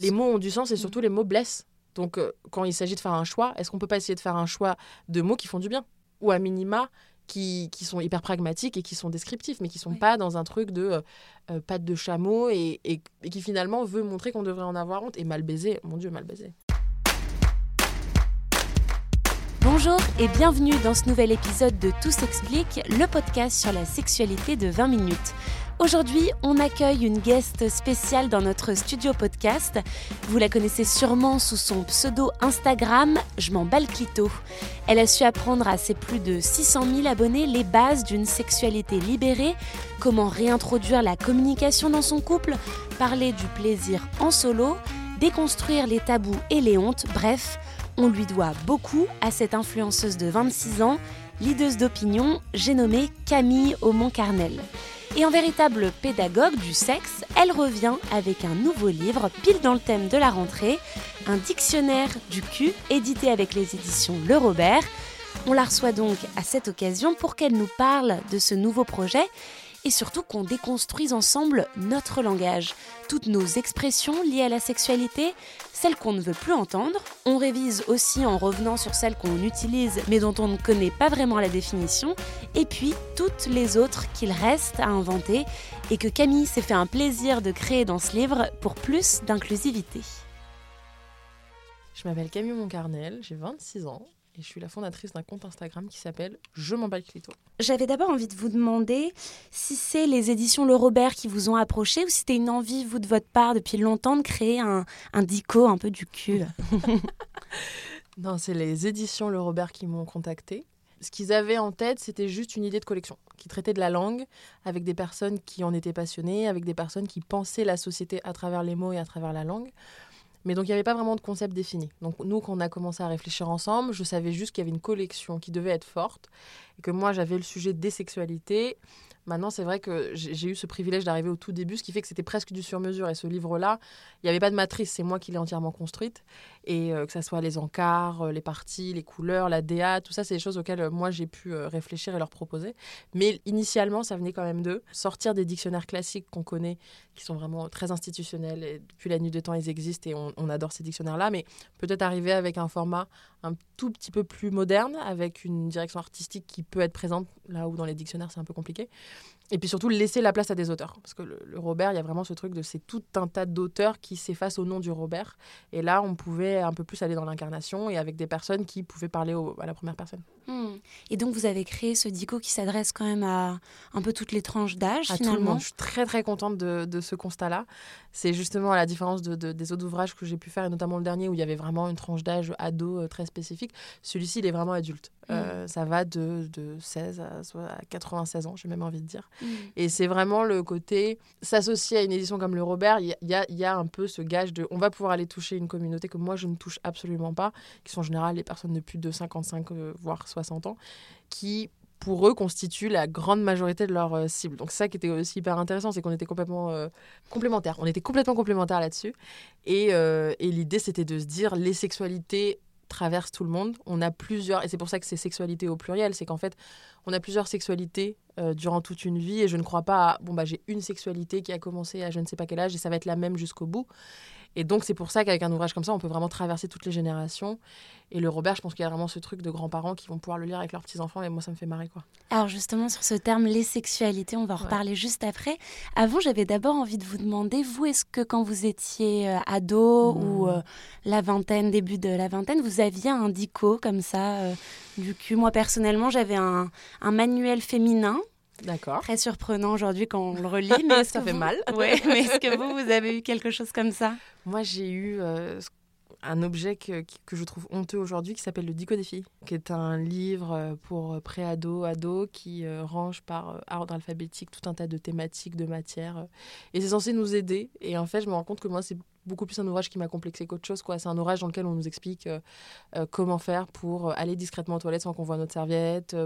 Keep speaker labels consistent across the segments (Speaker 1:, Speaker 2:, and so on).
Speaker 1: Les mots ont du sens et surtout les mots blessent. Donc euh, quand il s'agit de faire un choix, est-ce qu'on peut pas essayer de faire un choix de mots qui font du bien? Ou à minima qui, qui sont hyper pragmatiques et qui sont descriptifs, mais qui sont pas dans un truc de euh, euh, patte de chameau et, et- et qui finalement veut montrer qu'on devrait en avoir honte et mal baiser. Mon Dieu, mal baiser.
Speaker 2: Bonjour et bienvenue dans ce nouvel épisode de Tout s'explique, le podcast sur la sexualité de 20 minutes. Aujourd'hui, on accueille une guest spéciale dans notre studio podcast. Vous la connaissez sûrement sous son pseudo Instagram, Je m'en bats. Elle a su apprendre à ses plus de 600 000 abonnés les bases d'une sexualité libérée, comment réintroduire la communication dans son couple, parler du plaisir en solo, déconstruire les tabous et les hontes, bref, on lui doit beaucoup à cette influenceuse de 26 ans, leaduse d'opinion, j'ai nommé Camille Aumont-Carnel. Et en véritable pédagogue du sexe, elle revient avec un nouveau livre pile dans le thème de la rentrée, un dictionnaire du cul édité avec les éditions Le Robert. On la reçoit donc à cette occasion pour qu'elle nous parle de ce nouveau projet et surtout qu'on déconstruise ensemble notre langage, toutes nos expressions liées à la sexualité, celles qu'on ne veut plus entendre. On révise aussi en revenant sur celles qu'on utilise mais dont on ne connaît pas vraiment la définition, et puis toutes les autres qu'il reste à inventer et que Camille s'est fait un plaisir de créer dans ce livre pour plus d'inclusivité.
Speaker 1: Je m'appelle Camille Moncarnel, j'ai 26 ans et je suis la fondatrice d'un compte Instagram qui s'appelle Je m'en bats le clito.
Speaker 2: J'avais d'abord envie de vous demander si c'est les éditions Le Robert qui vous ont approché ou si c'était une envie, vous, de votre part, depuis longtemps, de créer un, un dico un peu du cul.
Speaker 1: Non, c'est les éditions Le Robert qui m'ont contacté. Ce qu'ils avaient en tête, c'était juste une idée de collection qui traitait de la langue avec des personnes qui en étaient passionnées, avec des personnes qui pensaient la société à travers les mots et à travers la langue. Mais donc, il n'y avait pas vraiment de concept défini. Donc, nous, quand on a commencé à réfléchir ensemble, je savais juste qu'il y avait une collection qui devait être forte et que moi, j'avais le sujet des sexualités. Maintenant, c'est vrai que j'ai eu ce privilège d'arriver au tout début, ce qui fait que c'était presque du sur-mesure. Et ce livre-là, il n'y avait pas de matrice, c'est moi qui l'ai entièrement construite. Et euh, que ce soit les encarts, euh, les parties, les couleurs, la DA, tout ça, c'est des choses auxquelles euh, moi j'ai pu réfléchir et leur proposer. Mais initialement, ça venait quand même d'eux. Sortir des dictionnaires classiques qu'on connaît, qui sont vraiment très institutionnels. Et depuis la nuit des temps, ils existent et on, on adore ces dictionnaires-là. Mais peut-être arriver avec un format un tout petit peu plus moderne, avec une direction artistique qui peut être présente là où dans les dictionnaires c'est un peu compliqué. Et puis surtout laisser la place à des auteurs. Parce que le, le Robert, il y a vraiment ce truc de c'est tout un tas d'auteurs qui s'effacent au nom du Robert. Et là, on pouvait un peu plus aller dans l'incarnation et avec des personnes qui pouvaient parler au- à la première personne.
Speaker 2: Hmm. Et donc, vous avez créé ce dico qui s'adresse quand même à un peu toutes les tranches d'âge,
Speaker 1: À tout le monde. Je suis très très contente de, de ce constat-là. C'est justement à la différence de, de- des autres ouvrages que j'ai pu faire, et notamment le dernier où il y avait vraiment une tranche d'âge ado euh, très spécifique. Celui-ci, il est vraiment adulte. Euh, ça va de, de 16 à, à 96 ans, j'ai même envie de dire.
Speaker 2: Hmm.
Speaker 1: Et c'est vraiment le côté s'associer à une édition comme le Robert. Il y, a- y un peu ce gage de on va pouvoir aller toucher une communauté que moi je ne touche absolument pas, qui sont en général les personnes de plus de 55 euh, voire 60 ans, qui pour eux constituent la grande majorité de leur euh, cible. Donc c'est ça qui était aussi hyper intéressant, c'est qu'on était complètement euh, complémentaires. On était complètement complémentaires là-dessus. Et, euh, et l'idée c'était de se dire les sexualités traversent tout le monde. On a plusieurs, et c'est pour ça que c'est sexualité au pluriel, c'est qu'en fait on a plusieurs sexualités euh, durant toute une vie et je ne crois pas à bon bah j'ai une sexualité qui a commencé à je ne sais pas quel âge et ça va être la même jusqu'au bout. Et donc c'est pour ça qu'avec un ouvrage comme ça, on peut vraiment traverser toutes les générations. Et le Robert, je pense qu'il y a vraiment ce truc de grands-parents qui vont pouvoir le lire avec leurs petits-enfants et moi ça me fait marrer quoi.
Speaker 2: Alors justement, sur ce terme, les sexualités, on va en
Speaker 1: Ouais.
Speaker 2: reparler juste après. Avant, j'avais d'abord envie de vous demander, vous, est-ce que quand vous étiez euh, ado ou euh, la vingtaine, début de la vingtaine, vous aviez un dico comme ça euh, du cul? Moi, personnellement, j'avais un, un manuel féminin,
Speaker 1: D'accord.
Speaker 2: très surprenant aujourd'hui quand on le relit. Mais
Speaker 1: Ça fait
Speaker 2: vous-
Speaker 1: mal.
Speaker 2: Ouais, mais est-ce que vous, vous avez eu quelque chose comme ça?
Speaker 1: Moi j'ai eu euh, un objet que, que je trouve honteux aujourd'hui qui s'appelle le Dico des filles, qui est un livre euh, pour pré-ado, ado, qui euh, range par ordre alphabétique tout un tas de thématiques, de matières. et c'est censé nous aider. Et en fait, je me rends compte que moi, c'est beaucoup plus un ouvrage qui m'a complexé qu'autre chose. C'est un ouvrage dans lequel on nous explique comment faire pour aller discrètement aux toilettes sans qu'on voit notre serviette,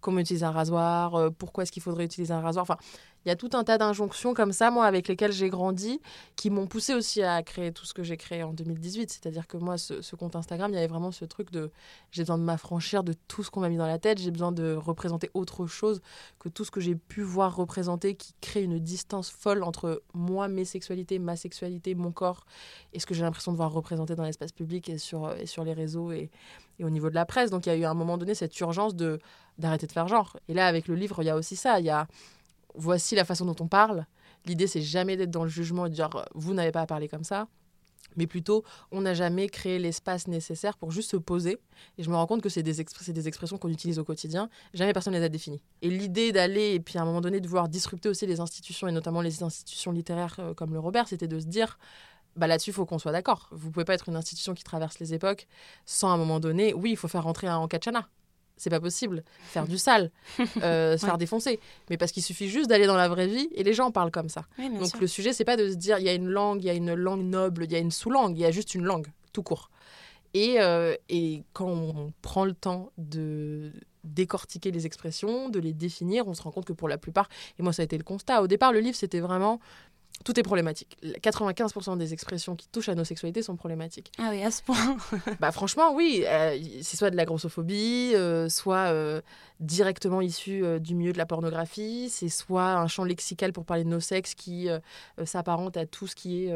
Speaker 1: comment utiliser un rasoir, pourquoi est-ce qu'il faudrait utiliser un rasoir. Enfin, il y a tout un tas d'injonctions comme ça, moi, avec lesquelles j'ai grandi, qui m'ont poussé aussi à créer tout ce que j'ai créé en 2018. C'est-à-dire que moi, ce, compte Instagram, il y avait vraiment ce truc de j'ai besoin de m'affranchir de tout ce qu'on m'a mis dans la tête, j'ai besoin de représenter autre chose que tout ce que j'ai pu voir représenter qui crée une distance folle entre moi, mes sexualités, ma sexualité, mon corps et ce que j'ai l'impression de voir représenter dans l'espace public et sur, sur les réseaux et, au niveau de la presse. Donc il y a eu à un moment donné cette urgence de d'arrêter de faire genre. Et là, avec le livre, il y a aussi ça. Il y a voici la façon dont on parle. L'idée, c'est jamais d'être dans le jugement et de dire vous n'avez pas à parler comme ça. Mais plutôt, on n'a jamais créé l'espace nécessaire pour juste se poser. Et je me rends compte que c'est des, des expressions qu'on utilise au quotidien. Jamais personne ne les a définies. Et l'idée d'aller, et puis à un moment donné, de vouloir disrupter aussi les institutions, et notamment les institutions littéraires euh, comme le Robert, c'était de se dire bah là-dessus, il faut qu'on soit d'accord. Vous pouvez pas être une institution qui traverse les époques sans à un moment donné, oui, il faut faire rentrer un Kachana c'est pas possible. Faire du sale, euh, se faire défoncer. Mais parce qu'il suffit juste d'aller dans la vraie vie et les gens parlent comme ça. Donc le sujet, c'est pas de se dire il y a une langue, il y a une langue noble, il y a une sous-langue, il y a juste une langue, tout court. Et, euh, et quand on prend le temps de décortiquer les expressions, de les définir, on se rend compte que pour la plupart, et moi ça a été le constat, au départ le livre c'était vraiment tout est problématique. 95% des expressions qui touchent à nos sexualités sont problématiques.
Speaker 2: Ah oui, à ce point.
Speaker 1: bah franchement, oui. Euh, c'est soit de la grossophobie, euh, soit euh, directement issu du milieu de la pornographie, c'est soit un champ lexical pour parler de nos sexes qui s'apparente à tout ce qui est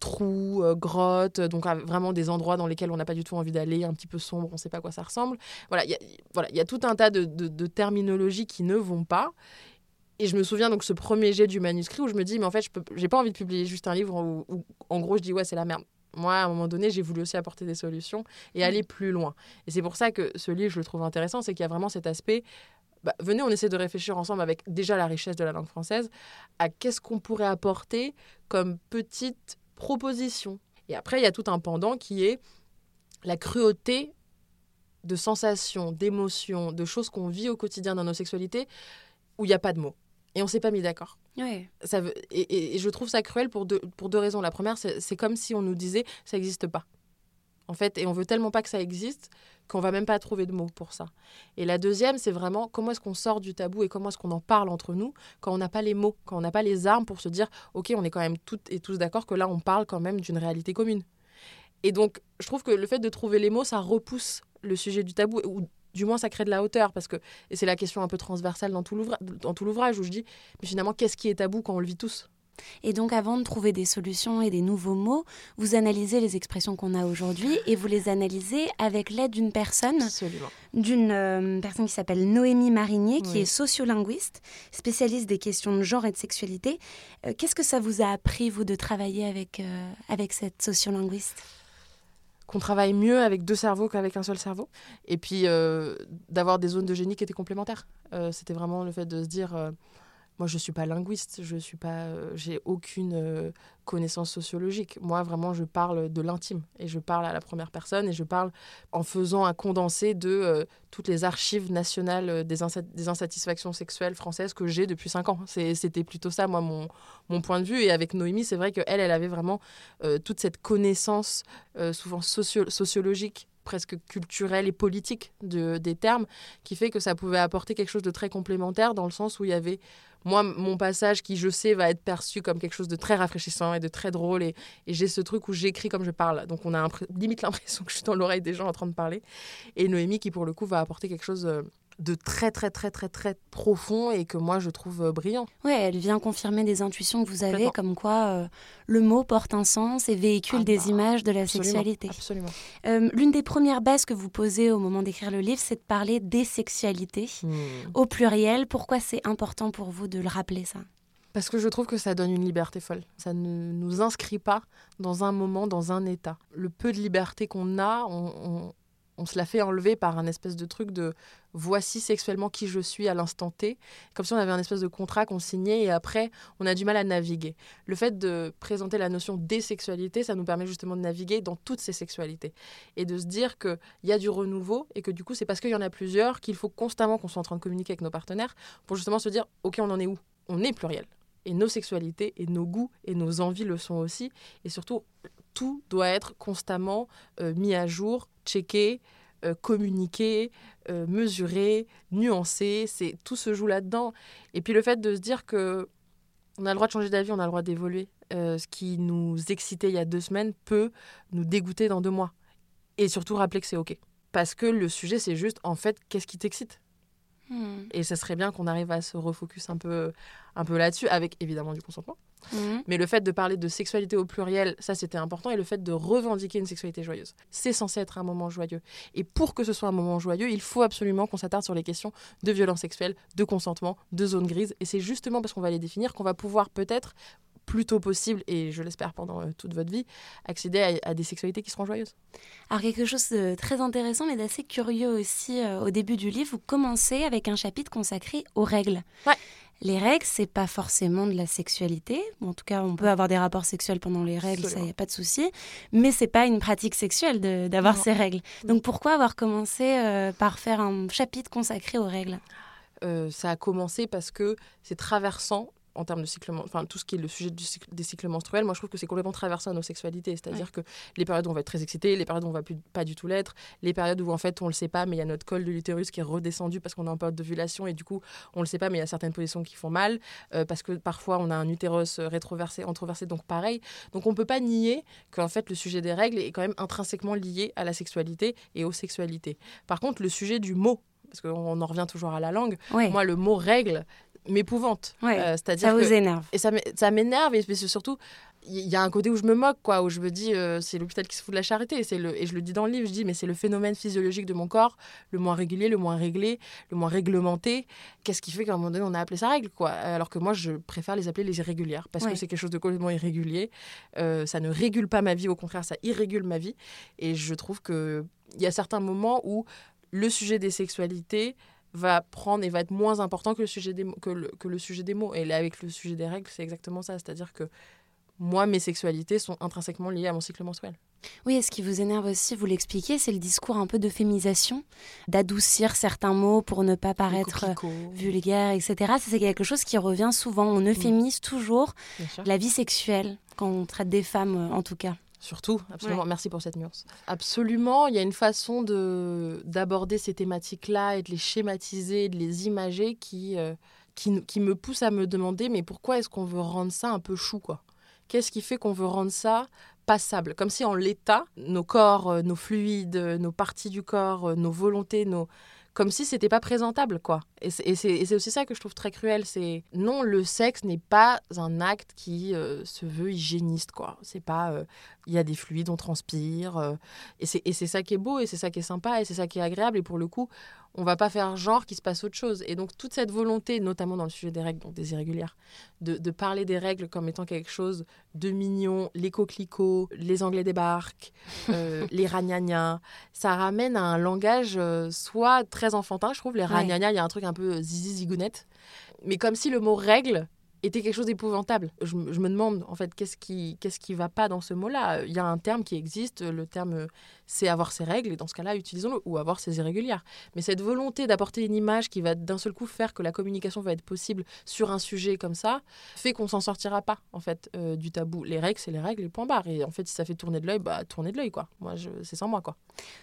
Speaker 1: trou, grotte, donc vraiment des endroits dans lesquels on n'a pas du tout envie d'aller, un petit peu sombre, on ne sait pas à quoi ça ressemble. Voilà, il voilà, y a tout un tas de, de, de terminologies qui ne vont pas. Et je me souviens donc ce premier jet du manuscrit où je me dis, mais en fait, je n'ai pas envie de publier juste un livre où, en gros, je dis, ouais, c'est la merde. Moi, à un moment donné, j'ai voulu aussi apporter des solutions et aller plus loin. Et c'est pour ça que ce livre, je le trouve intéressant, c'est qu'il y a vraiment cet aspect. Bah, venez, on essaie de réfléchir ensemble avec déjà la richesse de la langue française à qu'est-ce qu'on pourrait apporter comme petite proposition. Et après, il y a tout un pendant qui est la cruauté de sensations, d'émotions, de choses qu'on vit au quotidien dans nos sexualités où il n'y a pas de mots et on s'est pas mis d'accord. Ça veut, et, je trouve ça cruel pour deux, pour deux raisons. La première, c'est comme si on nous disait ça n'existe pas. En fait, et on veut tellement pas que ça existe qu'on va même pas trouver de mots pour ça. Et la deuxième, c'est vraiment comment est-ce qu'on sort du tabou et comment est-ce qu'on en parle entre nous quand on n'a pas les mots, quand on n'a pas les armes pour se dire ok, on est quand même toutes et tous d'accord que là, on parle quand même d'une réalité commune. Et donc, je trouve que le fait de trouver les mots, ça repousse le sujet du tabou, ou du moins ça crée de la hauteur parce que et c'est la question un peu transversale dans tout l'ouvrage où je dis mais finalement qu'est-ce qui est tabou quand on le vit tous?
Speaker 2: Et donc, avant de trouver des solutions et des nouveaux mots, vous analysez les expressions qu'on a aujourd'hui et vous les analysez avec l'aide d'une personne, d'une euh, personne qui s'appelle Noémie Marinier, qui est sociolinguiste, spécialiste des questions de genre et de sexualité. Euh, qu'est-ce que ça vous a appris, vous, de travailler avec, euh, avec cette sociolinguiste?
Speaker 1: Qu'on travaille mieux avec deux cerveaux qu'avec un seul cerveau. Et puis euh, d'avoir des zones de génie qui étaient complémentaires. Euh, c'était vraiment le fait de se dire euh, moi, je ne suis pas linguiste, je suis pas, euh, j'ai aucune euh, connaissance sociologique. Moi, vraiment, je parle de l'intime et je parle à la première personne et je parle en faisant un condensé de euh, toutes les archives nationales des, insatisfactions sexuelles françaises que j'ai depuis cinq ans. C'était plutôt ça, moi, mon, mon, point de vue. Et avec Noémie, c'est vrai qu'elle, elle avait vraiment toute cette connaissance, souvent sociologique presque culturelle et politique de, des termes, qui fait que ça pouvait apporter quelque chose de très complémentaire dans le sens où il y avait moi, mon passage qui, je sais, va être perçu comme quelque chose de très rafraîchissant et de très drôle. Et, j'ai ce truc où j'écris comme je parle. Donc, on a limite l'impression que je suis dans l'oreille des gens en train de parler. Et Noémie, qui, pour le coup, va apporter quelque chose euh, de très très très très très profond et que moi je trouve euh, brillant.
Speaker 2: Oui, elle vient confirmer des intuitions que vous avez, comme quoi euh, le mot porte un sens et véhicule ah des bah, images de la sexualité.
Speaker 1: Absolument.
Speaker 2: Euh, l'une des premières bases que vous posez au moment d'écrire le livre, c'est de parler des sexualités hmm. au pluriel. Pourquoi c'est important pour vous de le rappeler ça?
Speaker 1: Parce que je trouve que ça donne une liberté folle. Ça ne nous inscrit pas dans un moment, dans un état. Le peu de liberté qu'on a, on, on se l'a fait enlever par un espèce de truc de voici sexuellement qui je suis à l'instant T, comme si on avait un espèce de contrat qu'on signait et après on a du mal à naviguer. Le fait de présenter la notion des sexualités, ça nous permet justement de naviguer dans toutes ces sexualités et de se dire qu'il y a du renouveau et que du coup c'est parce qu'il y en a plusieurs qu'il faut constamment qu'on soit en train de communiquer avec nos partenaires pour justement se dire ok on en est où? On est pluriel. Et nos sexualités et nos goûts et nos envies le sont aussi. Et surtout, tout doit être constamment euh, mis à jour, checké, euh, communiqué, euh, mesuré, nuancé. C'est tout se joue là-dedans. Et puis le fait de se dire que on a le droit de changer d'avis, on a le droit d'évoluer. ce qui nous excitait il y a deux semaines peut nous dégoûter dans deux mois. Et surtout rappeler que c'est ok. Parce que le sujet, c'est juste, en fait, qu'est-ce qui t'excite? Hmm. Et ça serait bien qu'on arrive à se refocus un peu, un peu là-dessus, avec évidemment du consentement. Mhm. Mais le fait de parler de sexualité au pluriel, ça c'était important. Et le fait de revendiquer une sexualité joyeuse, c'est censé être un moment joyeux. Et pour que ce soit un moment joyeux, il faut absolument qu'on s'attarde sur les questions de violence sexuelle, de consentement, de zone grise. Et c'est justement parce qu'on va les définir qu'on va pouvoir peut-être plus tôt possible, et je l'espère pendant euh, toute votre vie, accéder à, des sexualités qui seront joyeuses.
Speaker 2: Alors quelque chose de très intéressant, mais d'assez curieux aussi, euh, au début du livre, vous commencez avec un chapitre consacré aux règles.
Speaker 1: Ouais.
Speaker 2: Les règles, c'est pas forcément de la sexualité. En tout cas, on peut avoir des rapports sexuels pendant les règles, ça y a pas de souci. Mais c'est pas une pratique sexuelle d'avoir ces règles. Donc pourquoi avoir commencé euh, par faire un chapitre consacré aux règles?
Speaker 1: Euh, ça a commencé parce que c'est traversant en termes de cycle, enfin tout ce qui est le sujet des cycles menstruels, moi je trouve que c'est complètement traversant à nos sexualités. C'est-à-dire que les périodes où on va être très excité, les périodes où on va plus, pas du tout l'être, les périodes où en fait on le sait pas, mais il y a notre col de l'utérus qui est redescendu parce qu'on est en période d'ovulation et du coup on le sait pas, mais il y a certaines positions qui font mal euh, parce que parfois on a un utérus rétroversé, entroversé, donc pareil. Donc on peut pas nier qu'en fait le sujet des règles est quand même intrinsèquement lié à la sexualité et aux sexualités. Par contre, le sujet du mot, parce qu'on en revient toujours à la langue. Moi, le mot règle, m'épouvante.
Speaker 2: Euh, c'est-à-dire ça vous énerve.
Speaker 1: Et ça, m'énerve, et surtout, il y a un côté où je me moque, quoi, où je me dis, euh, c'est l'hôpital qui se fout de la charité. Et, le, et je le dis dans le livre, je dis, mais c'est le phénomène physiologique de mon corps, le moins régulier, le moins réglé, le moins réglementé. Qu'est-ce qui fait qu'à un moment donné, on a appelé ça règle, quoi? Alors que moi, je préfère les appeler les irrégulières, parce que c'est quelque chose de complètement irrégulier. Euh, ça ne régule pas ma vie, au contraire, ça irrégule ma vie. Et je trouve qu'il y a certains moments où le sujet des sexualités va prendre et va être moins important que le sujet des, que le, que le sujet des mots. Et là, avec le sujet des règles, c'est exactement ça. C'est-à-dire que moi, mes sexualités sont intrinsèquement liées à mon cycle menstruel.
Speaker 2: Oui, et ce qui vous énerve aussi, vous l'expliquez, c'est le discours un peu d'euphémisation, d'adoucir certains mots pour ne pas paraître vulgaire, etc. Ça, c'est quelque chose qui revient souvent. On euphémise toujours la vie sexuelle quand on traite des femmes, en tout cas.
Speaker 1: Surtout, absolument. Merci pour cette nuance. Absolument, il y a une façon de d'aborder ces thématiques-là et de les schématiser, de les imager qui, euh, qui, qui, me pousse à me demander mais pourquoi est-ce qu'on veut rendre ça un peu chou quoi? Qu'est-ce qui fait qu'on veut rendre ça passable? Comme si en l'état, nos corps, euh, nos fluides, nos parties du corps, euh, nos volontés, nos comme si c'était pas présentable, quoi. Et c'est aussi ça que je trouve très cruel. C'est non, le sexe n'est pas un acte qui euh, se veut hygiéniste, quoi. C'est pas, euh, il y a des fluides, on transpire, euh, et c'est ça qui est beau, et c'est ça qui est sympa, et c'est ça qui est agréable. Et pour le coup, on va pas faire genre qu'il se passe autre chose. Et donc toute cette volonté, notamment dans le sujet des règles, donc des irrégulières, de, de parler des règles comme étant quelque chose de mignon, les coquelicots, les Anglais débarquent, euh, les ragnagnas, ça ramène à un langage euh, soit très enfantin, je trouve. Les ragnagnas, il y a un truc un peu zizi zigounette, mais comme si le mot règle était quelque chose d'épouvantable. Je, me demande en fait qu'est-ce qui qu'est-ce qui va pas dans ce mot-là? Il y a un terme qui existe, le terme c'est avoir ses règles et dans ce cas-là utilisons-le ou avoir ses irrégulières. Mais cette volonté d'apporter une image qui va d'un seul coup faire que la communication va être possible sur un sujet comme ça fait qu'on s'en sortira pas en fait euh, du tabou. Les règles c'est les règles, les points barres et en fait si ça fait tourner de l'œil, bah tourner de l'œil quoi. Moi c'est sans moi quoi.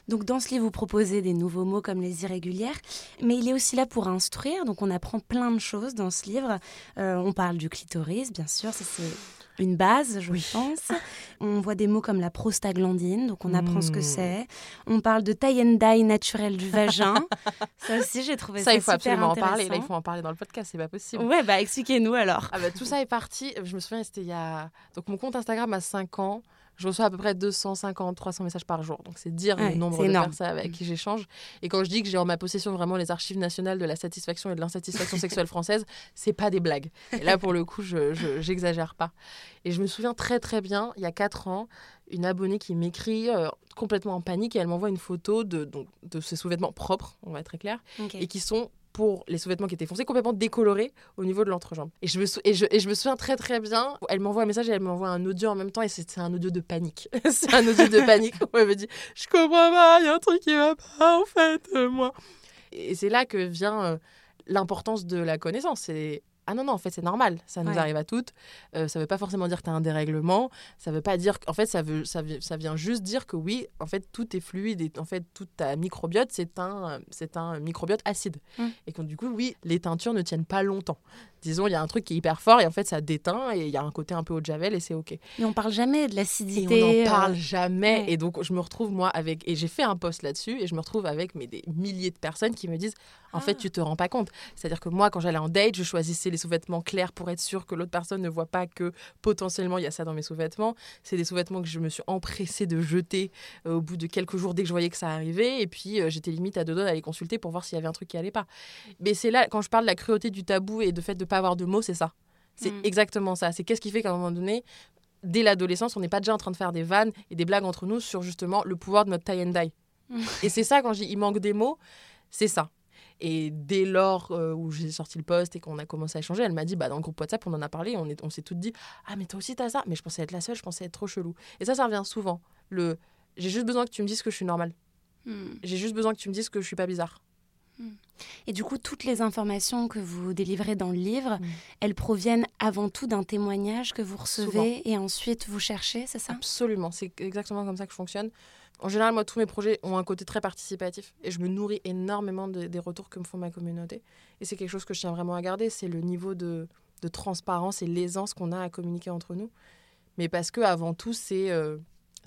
Speaker 2: Donc dans ce livre vous proposez des nouveaux mots comme les irrégulières, mais il est aussi là pour instruire. Donc on apprend plein de choses dans ce livre. Euh, on parle du clitoris, bien sûr, c'est une base, je pense. On voit des mots comme la prostaglandine, donc on apprend ce que hmm. c'est. On parle de tie and dye naturel du vagin. ça aussi, j'ai trouvé ça, ça il faut absolument
Speaker 1: en parler. Là, il faut en parler dans le podcast, c'est pas possible.
Speaker 2: Ouais, bah expliquez-nous alors.
Speaker 1: Ah bah, tout ça est parti. Je me souviens, c'était il y a. Donc mon compte Instagram a 5 ans. Je reçois à peu près 250, 300 messages par jour. Donc, c'est dire
Speaker 2: Ouais,
Speaker 1: le nombre de
Speaker 2: énorme.
Speaker 1: personnes avec qui j'échange. Et quand je dis que j'ai en ma possession vraiment les archives nationales de la satisfaction et de l'insatisfaction sexuelle française, c'est pas des blagues. Et là, pour le coup, je je- j'exagère pas. Et je me souviens très, très bien, il y a 4 ans, une abonnée qui m'écrit euh, complètement en panique et elle m'envoie une photo de, donc, de ses sous-vêtements propres, on va être très clair, et qui sont pour les sous-vêtements qui étaient foncés, complètement décolorés au niveau de l'entrejambe. Et je, me souviens très très bien, elle m'envoie un message et elle m'envoie un audio en même temps, et c'est un audio de panique. c'est un audio de panique où elle me dit Je comprends pas, il y a un truc qui va pas en fait, euh, moi. Et c'est là que vient euh, l'importance de la connaissance. Ah non, non, en fait, c'est normal. Ça nous
Speaker 2: Ouais.
Speaker 1: arrive à toutes. Euh, ça veut pas forcément dire que tu as un dérèglement. Ça veut pas dire. En fait, ça, veut, ça, ça vient juste dire que oui, en fait, tout est fluide et en fait, toute ta microbiote, c'est un, c'est un microbiote acide.
Speaker 2: Mm.
Speaker 1: Et que du coup, oui, les teintures ne tiennent pas longtemps. Disons, il y a un truc qui est hyper fort et en fait, ça déteint et il y a un côté un peu eau de javel et c'est OK.
Speaker 2: Mais on parle jamais de
Speaker 1: Et
Speaker 2: l'acidité.
Speaker 1: on
Speaker 2: euh,
Speaker 1: n'en parle jamais.
Speaker 2: ouais.
Speaker 1: Et donc, je me retrouve, moi, avec. Et j'ai fait un post là-dessus, et je me retrouve avec mais, des milliers de personnes qui me disent En fait,
Speaker 2: Ah.
Speaker 1: tu te rends pas compte. C'est-à-dire que moi, quand j'allais en date, je choisissais les sous-vêtements clairs pour être sûre que l'autre personne ne voit pas que potentiellement il y a ça dans mes sous-vêtements. C'est des sous-vêtements que je me suis empressée de jeter euh, au bout de quelques jours dès que je voyais que ça arrivait. Et puis, euh, j'étais limite à deux doigts d'aller consulter pour voir s'il y avait un truc qui allait pas. Mais c'est là, quand je parle de la cruauté du tabou et de fait de pas avoir de mots, c'est ça. C'est
Speaker 2: Mm.
Speaker 1: exactement ça. C'est qu'est-ce qui fait qu'à un moment donné, dès l'adolescence, on n'est pas déjà en train de faire des vannes et des blagues entre nous sur justement le pouvoir de notre tie and die.
Speaker 2: Mm.
Speaker 1: et c'est ça, quand je dis il manque des mots, c'est ça. Et dès lors euh, où j'ai sorti le post et qu'on a commencé à échanger, elle m'a dit bah, dans le groupe WhatsApp, on en a parlé, on, est- on s'est toutes dit Ah, mais toi aussi, t'as ça. Mais je pensais être la seule, je pensais être trop chelou. Et ça, ça revient souvent. Le J'ai juste besoin que tu me dises que je suis normale.
Speaker 2: hmm.
Speaker 1: J'ai juste besoin que tu me dises que je suis pas bizarre.
Speaker 2: Et du coup, toutes les informations que vous délivrez dans le livre,
Speaker 1: Mm.
Speaker 2: elles proviennent avant tout d'un témoignage que vous recevez et ensuite vous cherchez, c'est ça?
Speaker 1: Absolument, c'est exactement comme ça que je fonctionne. En général, moi, tous mes projets ont un côté très participatif et je me nourris énormément de- des retours que me font ma communauté. Et c'est quelque chose que je tiens vraiment à garder, c'est le niveau de, de transparence et l'aisance qu'on a à communiquer entre nous. Mais parce que avant tout, c'est euh,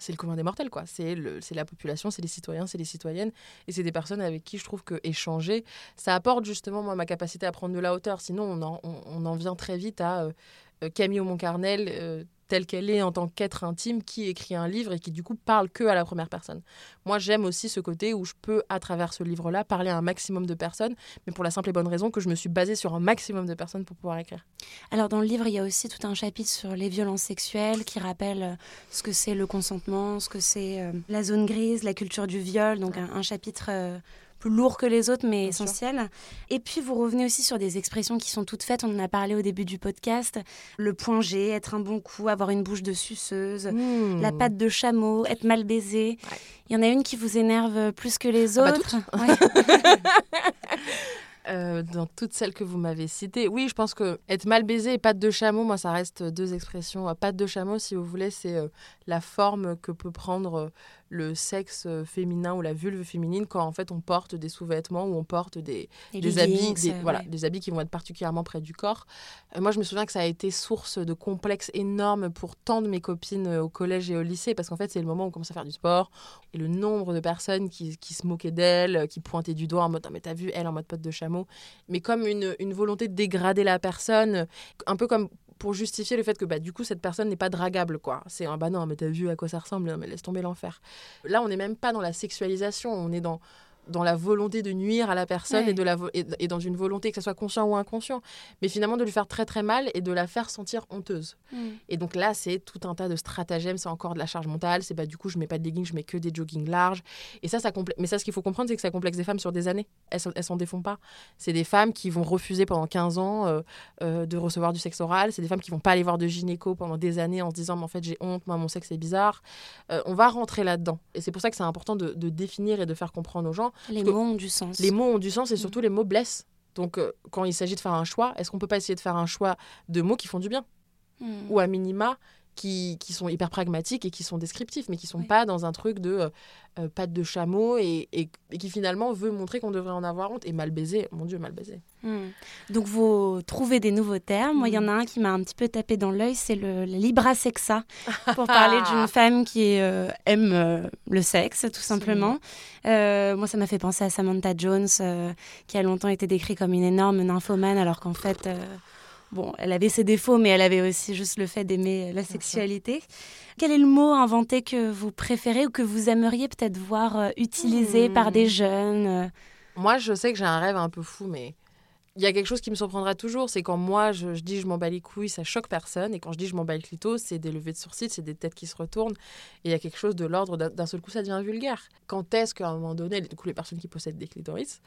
Speaker 1: le commun des mortels, quoi. C'est la population, c'est les citoyens, c'est les citoyennes, et c'est des personnes avec qui je trouve que échanger, ça apporte justement moi ma capacité à prendre de la hauteur. Sinon, on en, on- en vient très vite à euh, euh, Camille Montcarnel, euh, telle qu'elle est en tant qu'être intime, qui écrit un livre et qui du coup parle que à la première personne. Moi, j'aime aussi ce côté où je peux, à travers ce livre-là, parler à un maximum de personnes, mais pour la simple et bonne raison que je me suis basée sur un maximum de personnes pour pouvoir écrire.
Speaker 2: Alors dans le livre, il y a aussi tout un chapitre sur les violences sexuelles qui rappelle euh, ce que c'est le consentement, ce que c'est euh, la zone grise, la culture du viol, donc un, un chapitre euh, plus lourd que les autres mais
Speaker 1: Bien sûr.
Speaker 2: essentiel. Et puis vous revenez aussi sur des expressions qui sont toutes faites, on en a parlé au début du podcast, le point G, être un bon coup, avoir une bouche de suceuse, la
Speaker 1: Mmh.
Speaker 2: patte de chameau, être mal baisé.
Speaker 1: Ouais.
Speaker 2: Il y en a une qui vous énerve plus que les
Speaker 1: Ah bah,
Speaker 2: autres. Ouais.
Speaker 1: Euh, dans toutes celles que vous m'avez citées. Oui, je pense que être mal baisé et patte de chameau, moi, ça reste deux expressions. Patte de chameau, si vous voulez, c'est euh, la forme que peut prendre euh, le sexe euh, féminin ou la vulve féminine quand en fait on porte des sous-vêtements ou on porte des, des habits, des,
Speaker 2: euh,
Speaker 1: voilà, des habits qui vont être particulièrement près du corps. Euh, moi, je me souviens que ça a été source de complexes énormes pour tant de mes copines au collège et au lycée, parce qu'en fait, c'est le moment où on commence à faire du sport, et le nombre de personnes qui, qui se moquaient d'elle, qui pointaient du doigt en mode, Ah, mais t'as vu, elle en mode pote de chameau, mais comme une, une volonté de dégrader la personne, un peu comme pour justifier le fait que bah, du coup cette personne n'est pas dragable quoi. C'est un bah non mais t'as vu à quoi ça ressemble, Non, mais laisse tomber l'enfer. Là on n'est même pas dans la sexualisation, on est dans dans la volonté de nuire à la personne
Speaker 2: Ouais.
Speaker 1: et, de la vo- et, et dans une volonté que ce soit conscient ou inconscient, mais finalement de lui faire très très mal et de la faire sentir honteuse.
Speaker 2: Mm.
Speaker 1: Et donc là, c'est tout un tas de stratagèmes, c'est encore de la charge mentale, c'est bah du coup, je mets pas de leggings, je mets que des joggings larges. Et ça, ça Mais ça, ce qu'il faut comprendre, c'est que ça complexe des femmes sur des années. Elles elles s'en défont pas. C'est des femmes qui vont refuser pendant 15 ans euh, euh, de recevoir du sexe oral. C'est des femmes qui vont pas aller voir de gynéco pendant des années en se disant, mais en fait, j'ai honte, moi, mon sexe est bizarre. Euh, on va rentrer là-dedans. Et c'est pour ça que c'est important de, de définir et de faire comprendre aux gens.
Speaker 2: Les mots ont du sens.
Speaker 1: Les mots ont du sens et surtout les mots blessent. Donc, euh, quand il s'agit de faire un choix, est-ce qu'on peut pas essayer de faire un choix de mots qui font du bien?
Speaker 2: Mm.
Speaker 1: ou à minima qui, qui sont hyper pragmatiques et qui sont descriptifs, mais qui sont
Speaker 2: Oui.
Speaker 1: pas dans un truc de euh, euh, patte de chameau et, et- et qui finalement veut montrer qu'on devrait en avoir honte. Et mal baisé, mon Dieu, mal baisé.
Speaker 2: Hmm. Donc vous trouvez des nouveaux termes. Moi, il y en a un qui m'a un petit peu tapé dans l'œil, c'est le, le libra sexa, pour parler d'une femme qui euh, aime euh, le sexe, tout simplement. Moi, ça m'a fait penser à Samantha Jones, qui a longtemps été décrite comme une énorme nymphomane, alors qu'en fait, Bon, elle avait ses défauts, mais elle avait aussi juste le fait d'aimer la sexualité. Quel est le mot inventé que vous préférez ou que vous aimeriez peut-être voir euh, utilisé par des hmm. jeunes euh?
Speaker 1: Moi, je sais que j'ai un rêve un peu fou, mais il y a quelque chose qui me surprendra toujours, c'est quand moi je, dis je m'en bats les couilles, ça choque personne. Et quand je dis je m'en bats le clito, c'est des levées de sourcils, c'est des têtes qui se retournent. Et il y a quelque chose de l'ordre d'un seul coup, ça devient vulgaire. Quand est-ce qu'à un moment donné, du coup, les personnes qui possèdent des clitoris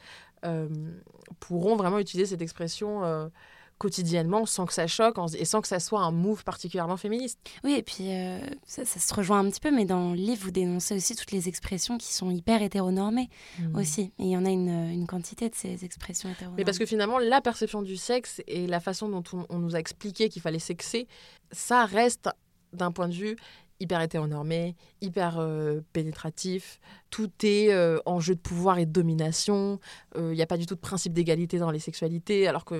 Speaker 1: euh, pourront vraiment utiliser cette expression euh, quotidiennement sans que ça choque et sans que ça soit un move particulièrement féministe.
Speaker 2: Oui, et puis euh, ça, se rejoint un petit peu, mais dans le livre, vous dénoncez aussi toutes les expressions qui sont hyper hétéronormées mmh. aussi. Et il y en a une, une, quantité de ces expressions hétéronormées.
Speaker 1: Mais parce que finalement, la perception du sexe et la façon dont on nous a expliqué qu'il fallait sexer, ça reste d'un point de vue hyper hétéronormé, hyper euh, pénétratif. Tout est euh, en jeu de pouvoir et de domination. Il euh, n'y a pas du tout de principe d'égalité dans les sexualités, alors que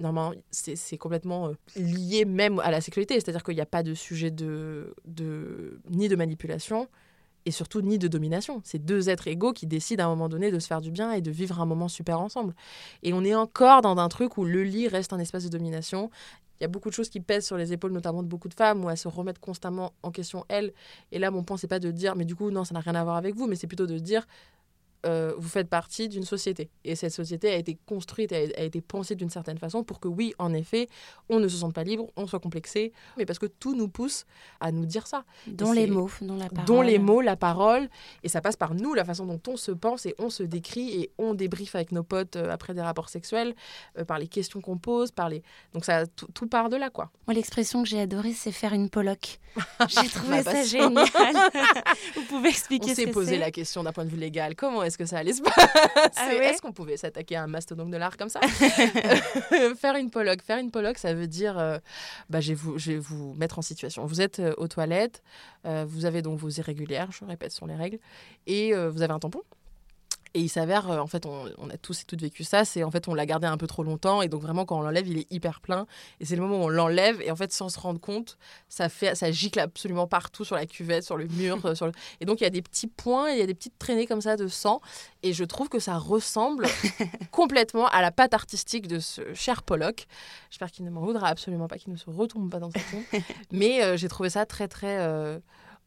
Speaker 1: normalement, c'est complètement lié même à la sexualité. C'est-à-dire qu'il n'y a pas de sujet de, de, ni de manipulation et surtout ni de domination. C'est deux êtres égaux qui décident à un moment donné de se faire du bien et de vivre un moment super ensemble. Et on est encore dans un truc où le lit reste un espace de domination il y a beaucoup de choses qui pèsent sur les épaules, notamment de beaucoup de femmes, où elles se remettent constamment en question elles. Et là, mon point, c'est pas de dire, mais du coup, non, ça n'a rien à voir avec vous, mais c'est plutôt de dire, euh, vous faites partie d'une société. Et cette société a été construite, a, a été pensée d'une certaine façon pour que, oui, en effet, on ne se sente pas libre, on soit complexé, mais parce que tout nous pousse à nous dire ça.
Speaker 2: Dont les mots, dont la parole.
Speaker 1: Dont les mots, la parole. Et ça passe par nous, la façon dont on se pense et on se décrit et on débriefe avec nos potes euh, après des rapports sexuels, euh, par les questions qu'on pose, par les... Donc ça, tout part de là, quoi.
Speaker 2: Moi, l'expression que j'ai adorée, c'est faire une poloc. J'ai trouvé ça génial. Vous pouvez expliquer
Speaker 1: on
Speaker 2: ce
Speaker 1: que c'est On s'est posé la question d'un point de vue légal. Comment est-ce que ça allait se passer? Ah Est-ce qu'on pouvait s'attaquer à un mastodonte de l'art comme ça? Faire une pologue. Faire une pologue, ça veut dire euh, bah, je, vais vous, je vais vous mettre en situation. Vous êtes euh, aux toilettes, euh, vous avez donc vos irrégulières, je répète, ce sont les règles, et vous avez un tampon? Et il s'avère, euh, en fait, on, a tous et toutes vécu ça, c'est en fait on l'a gardé un peu trop longtemps et donc vraiment quand on l'enlève, il est hyper plein. Et c'est le moment où on l'enlève et en fait sans se rendre compte, ça fait, ça gicle absolument partout sur la cuvette, sur le mur, euh, sur le... et donc il y a des petits points, il y a des petites traînées comme ça de sang et je trouve que ça ressemble complètement à la patte artistique de ce cher Pollock. J'espère qu'il ne m'en voudra absolument pas, qu'il ne se retourne pas dans ce fond. Mais euh, j'ai trouvé ça très très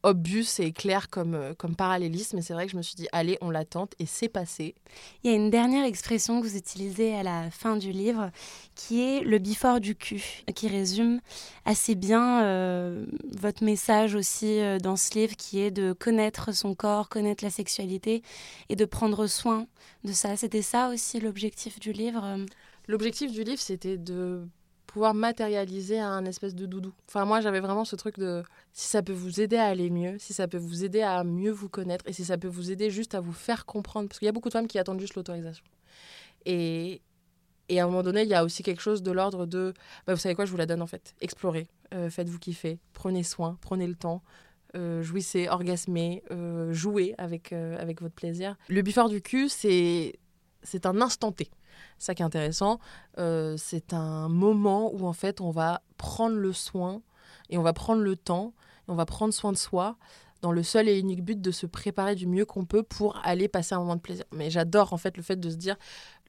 Speaker 1: obus et clair comme, euh, comme parallélisme. Et c'est vrai que je me suis dit, allez, on l'attente et c'est passé.
Speaker 2: Il y a une dernière expression que vous utilisez à la fin du livre qui est le bifort du cul, qui résume assez bien euh, votre message aussi euh, dans ce livre qui est de connaître son corps, connaître la sexualité et de prendre soin de ça. C'était ça aussi l'objectif du livre
Speaker 1: L'objectif du livre, c'était de pouvoir matérialiser un espèce de doudou. Enfin, moi, j'avais vraiment ce truc de si ça peut vous aider à aller mieux, si ça peut vous aider à mieux vous connaître et si ça peut vous aider juste à vous faire comprendre. Parce qu'il y a beaucoup de femmes qui attendent juste l'autorisation. Et, et à un moment donné, il y a aussi quelque chose de l'ordre de bah, vous savez quoi, je vous la donne en fait. Explorez, euh, faites-vous kiffer, prenez soin, prenez le temps. Euh, jouissez, orgasmez, euh, jouez avec, avec votre plaisir. Le bifort du cul, c'est un instant T ça qui est intéressant. Euh, c'est un moment où en fait on va prendre le soin et on va prendre le temps et on va prendre soin de soi dans le seul et unique but de se préparer du mieux qu'on peut pour aller passer un moment de plaisir. Mais j'adore en fait le fait de se dire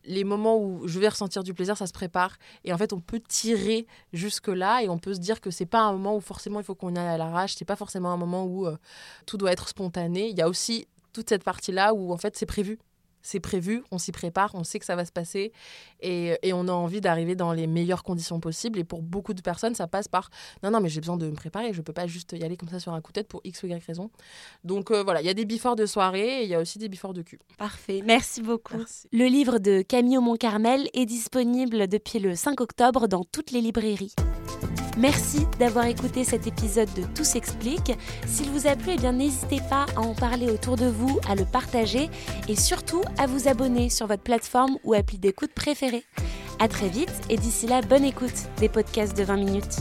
Speaker 1: les moments où je vais ressentir du plaisir, ça se prépare. Et en fait, on peut tirer jusque-là et on peut se dire que c'est pas un moment où forcément il faut qu'on aille à l'arrache, c'est pas forcément un moment où euh, tout doit être spontané. Il y a aussi toute cette partie-là où en fait c'est prévu c'est prévu, on s'y prépare, on sait que ça va se passer et, on a envie d'arriver dans les meilleures conditions possibles. Et pour beaucoup de personnes, ça passe par non, non, mais j'ai besoin de me préparer, je ne peux pas juste y aller comme ça sur un coup de tête pour X ou Y raison. Donc euh, voilà, il y a des biforts de soirée et il y a aussi des biforts de cul.
Speaker 2: Parfait, merci beaucoup. Le livre de Camille Montcarmel est disponible depuis le 5 octobre dans toutes les librairies. Merci d'avoir écouté cet épisode de Tout s'explique. S'il vous a plu, eh bien n'hésitez pas à en parler autour de vous, à le partager et surtout à vous abonner sur votre plateforme ou appli d'écoute préférée. À très vite et d'ici là, bonne écoute des podcasts de 20 minutes.